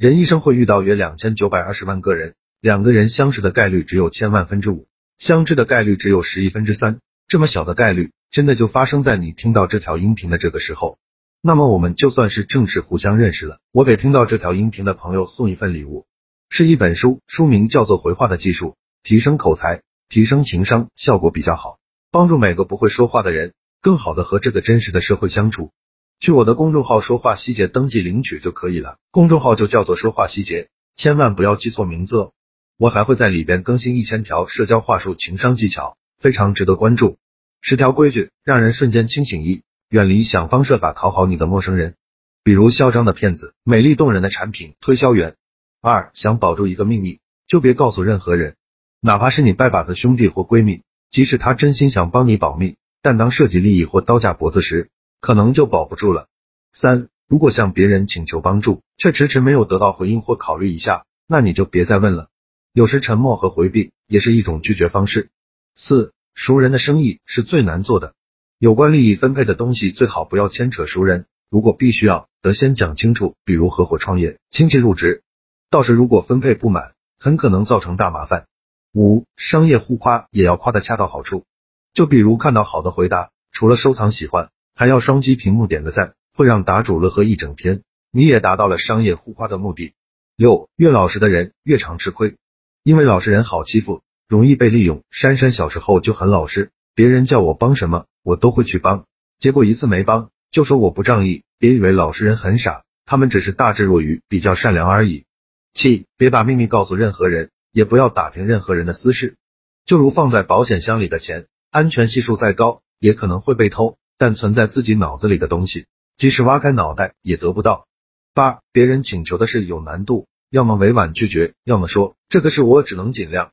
人一生会遇到约两千九百二十万个人，两个人相识的概率只有千万分之五，相知的概率只有十亿分之三。这么小的概率，真的就发生在你听到这条音频的这个时候。那么我们就算是正式互相认识了。我给听到这条音频的朋友送一份礼物，是一本书，书名叫做《回话的技术》，提升口才，提升情商，效果比较好，帮助每个不会说话的人更好的和这个真实的社会相处。去我的公众号“说话细节”登记领取就可以了，公众号就叫做“说话细节”，千万不要记错名字哦。我还会在里边更新一千条社交话术、情商技巧。非常值得关注，十条规矩让人瞬间清醒一，远离想方设法讨好你的陌生人，比如嚣张的骗子、美丽动人的产品推销员。二，想保住一个秘密，就别告诉任何人，哪怕是你拜把子兄弟或闺蜜，即使他真心想帮你保密，但当涉及利益或刀架脖子时，可能就保不住了。三，如果向别人请求帮助，却迟迟没有得到回应或考虑一下，那你就别再问了。有时沉默和回避也是一种拒绝方式。四熟人的生意是最难做的，有关利益分配的东西最好不要牵扯熟人，如果必须要，得先讲清楚，比如合伙创业、亲戚入职，到时如果分配不满，很可能造成大麻烦。五商业互夸也要夸的恰到好处，就比如看到好的回答，除了收藏喜欢，还要双击屏幕点个赞，会让答主乐呵一整天，你也达到了商业互夸的目的。六越老实的人越常吃亏，因为老实人好欺负。容易被利用。珊珊小时候就很老实，别人叫我帮什么，我都会去帮。结果一次没帮，就说我不仗义。别以为老实人很傻，他们只是大智若愚，比较善良而已。七，别把秘密告诉任何人，也不要打听任何人的私事。就如放在保险箱里的钱，安全系数再高，也可能会被偷。但存在自己脑子里的东西，即使挖开脑袋也得不到。八，别人请求的事有难度，要么委婉拒绝，要么说这个事我只能尽量。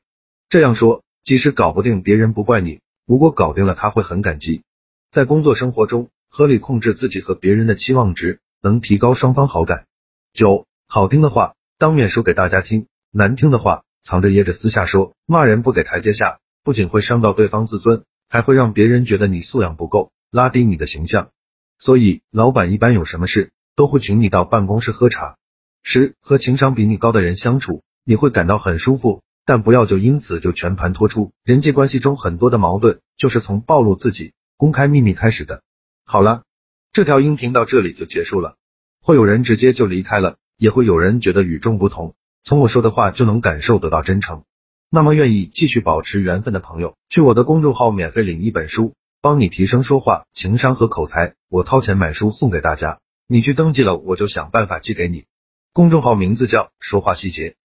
这样说，即使搞不定，别人不怪你；如果搞定了，他会很感激。在工作生活中，合理控制自己和别人的期望值，能提高双方好感。九，好听的话当面说给大家听，难听的话藏着掖着私下说。骂人不给台阶下，不仅会伤到对方自尊，还会让别人觉得你素养不够，拉低你的形象。所以，老板一般有什么事都会请你到办公室喝茶。十，和情商比你高的人相处，你会感到很舒服。但不要就因此就全盘托出，人际关系中很多的矛盾就是从暴露自己、公开秘密开始的。好了，这条音频到这里就结束了，会有人直接就离开了，也会有人觉得与众不同，从我说的话就能感受得到真诚。那么愿意继续保持缘分的朋友，去我的公众号免费领一本书，帮你提升说话、情商和口才，我掏钱买书送给大家，你去登记了，我就想办法寄给你。公众号名字叫说话细节。